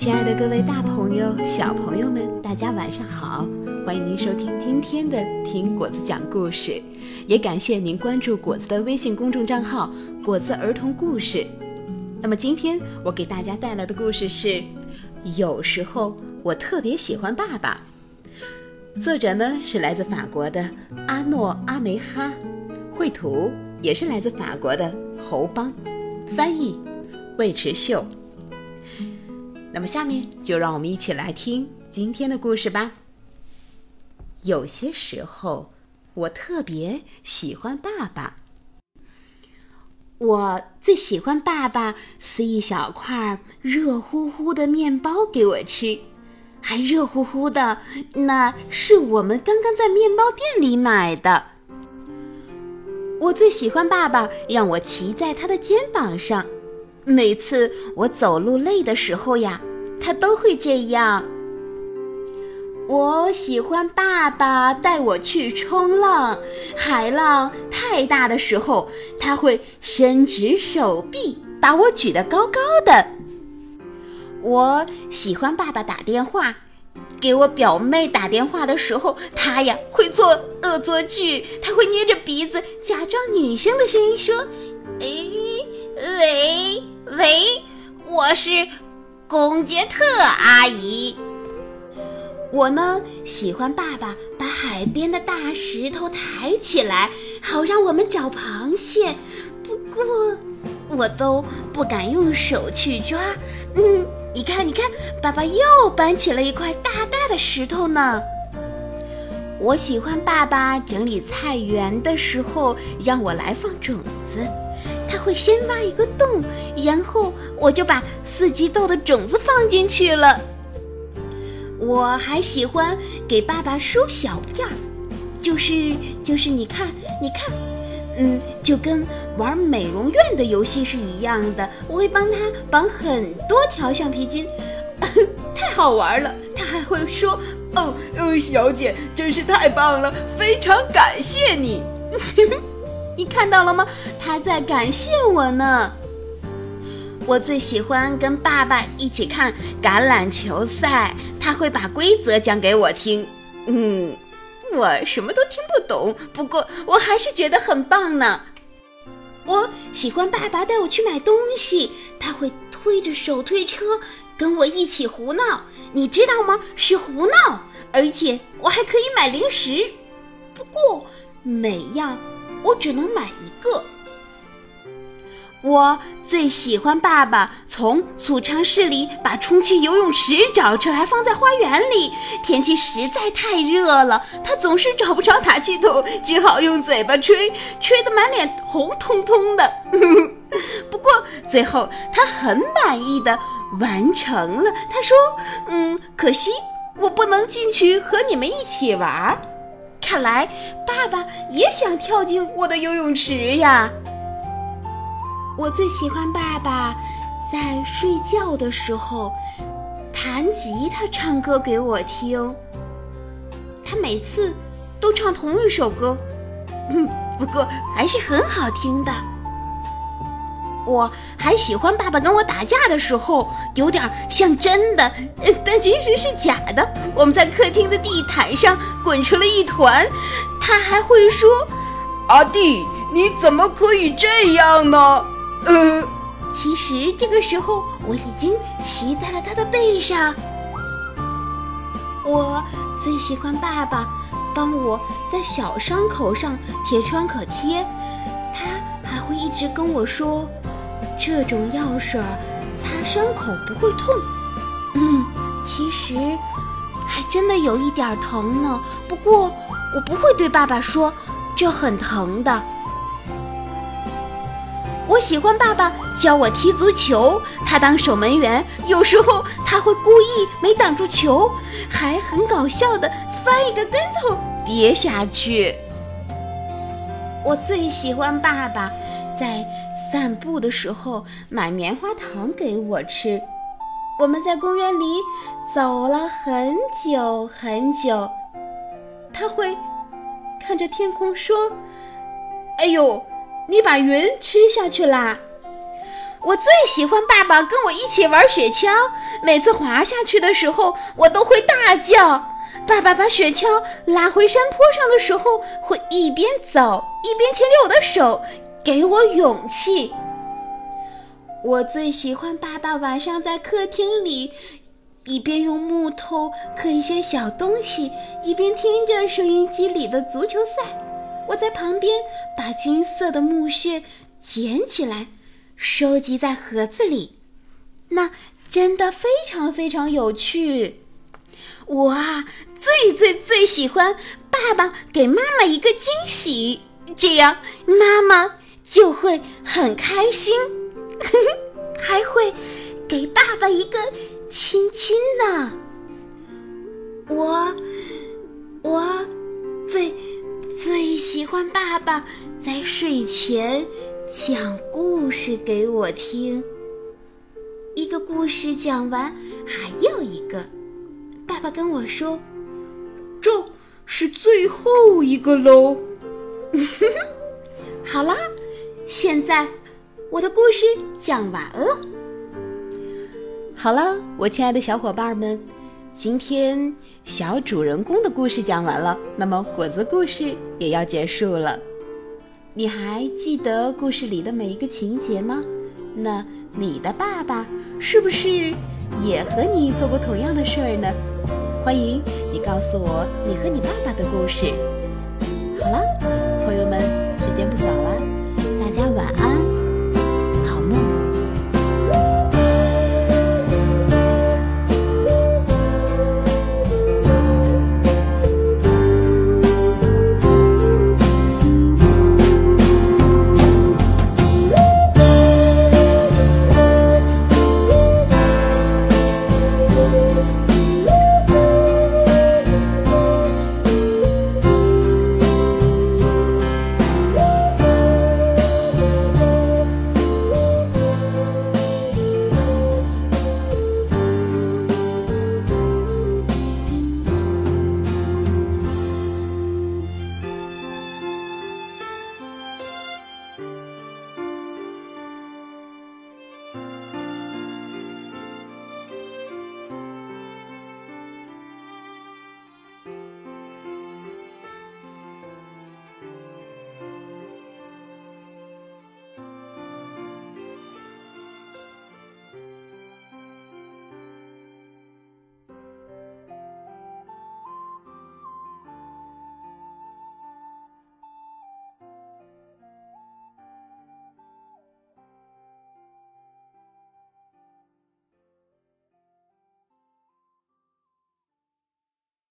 亲爱的各位大朋友、小朋友们，大家晚上好！欢迎您收听今天的《听果子讲故事》，也感谢您关注果子的微信公众账号“果子儿童故事”。那么今天我给大家带来的故事是《有时候我特别喜欢爸爸》，作者呢是来自法国的阿诺阿梅哈，绘图也是来自法国的侯邦，翻译魏迟秀。那么，下面就让我们一起来听今天的故事吧。有些时候，我特别喜欢爸爸。我最喜欢爸爸撕一小块热乎乎的面包给我吃，还热乎乎的，那是我们刚刚在面包店里买的。我最喜欢爸爸让我骑在他的肩膀上。每次我走路累的时候呀，他都会这样。我喜欢爸爸带我去冲浪，海浪太大的时候，他会伸直手臂把我举得高高的。我喜欢爸爸打电话给我表妹打电话的时候，他呀会做恶作剧，他会捏着鼻子假装女生的声音说：“哎，喂。”喂，我是龚杰特阿姨。我呢喜欢爸爸把海边的大石头抬起来，好让我们找螃蟹。不过我都不敢用手去抓。嗯，你看，你看，爸爸又搬起了一块大大的石头呢。我喜欢爸爸整理菜园的时候，让我来放种子。会先挖一个洞，然后我就把四季豆的种子放进去了。我还喜欢给爸爸梳小辫儿，就是就是，你看你看，嗯，就跟玩美容院的游戏是一样的。我会帮他绑很多条橡皮筋，太好玩了。他还会说：“哦哦，小姐，真是太棒了，非常感谢你。” 你看到了吗？他在感谢我呢。我最喜欢跟爸爸一起看橄榄球赛，他会把规则讲给我听。嗯，我什么都听不懂，不过我还是觉得很棒呢。我喜欢爸爸带我去买东西，他会推着手推车跟我一起胡闹，你知道吗？是胡闹，而且我还可以买零食。不过每样。我只能买一个。我最喜欢爸爸从储藏室里把充气游泳池找出来，放在花园里。天气实在太热了，他总是找不着打气筒，只好用嘴巴吹，吹得满脸红彤彤的。不过最后他很满意的完成了。他说：“嗯，可惜我不能进去和你们一起玩。”看来爸爸也想跳进我的游泳池呀！我最喜欢爸爸在睡觉的时候弹吉他、唱歌给我听。他每次都唱同一首歌，嗯，不过还是很好听的。我还喜欢爸爸跟我打架的时候，有点像真的，但其实是假的。我们在客厅的地毯上滚成了一团，他还会说：“阿弟，你怎么可以这样呢？”嗯，其实这个时候我已经骑在了他的背上。我最喜欢爸爸帮我在小伤口上贴创可贴，他还会一直跟我说。这种药水擦伤口不会痛，嗯，其实还真的有一点疼呢。不过我不会对爸爸说这很疼的。我喜欢爸爸教我踢足球，他当守门员，有时候他会故意没挡住球，还很搞笑的翻一个跟头跌下去。我最喜欢爸爸在。散步的时候买棉花糖给我吃，我们在公园里走了很久很久。他会看着天空说：“哎呦，你把云吃下去啦！”我最喜欢爸爸跟我一起玩雪橇，每次滑下去的时候，我都会大叫。爸爸把雪橇拉回山坡上的时候，会一边走一边牵着我的手，给我勇气。我最喜欢爸爸晚上在客厅里，一边用木头刻一些小东西，一边听着收音机里的足球赛。我在旁边把金色的木屑捡起来，收集在盒子里，那真的非常非常有趣。我啊，最最最喜欢爸爸给妈妈一个惊喜，这样妈妈就会很开心，还会给爸爸一个亲亲呢。我，我最最喜欢爸爸在睡前讲故事给我听，一个故事讲完，还有一个。爸爸跟我说：“这是最后一个喽。” 好啦，现在我的故事讲完了。好了，我亲爱的小伙伴们，今天小主人公的故事讲完了，那么果子故事也要结束了。你还记得故事里的每一个情节吗？那你的爸爸是不是也和你做过同样的事儿呢？欢迎你告诉我你和你爸爸的故事。好了，朋友们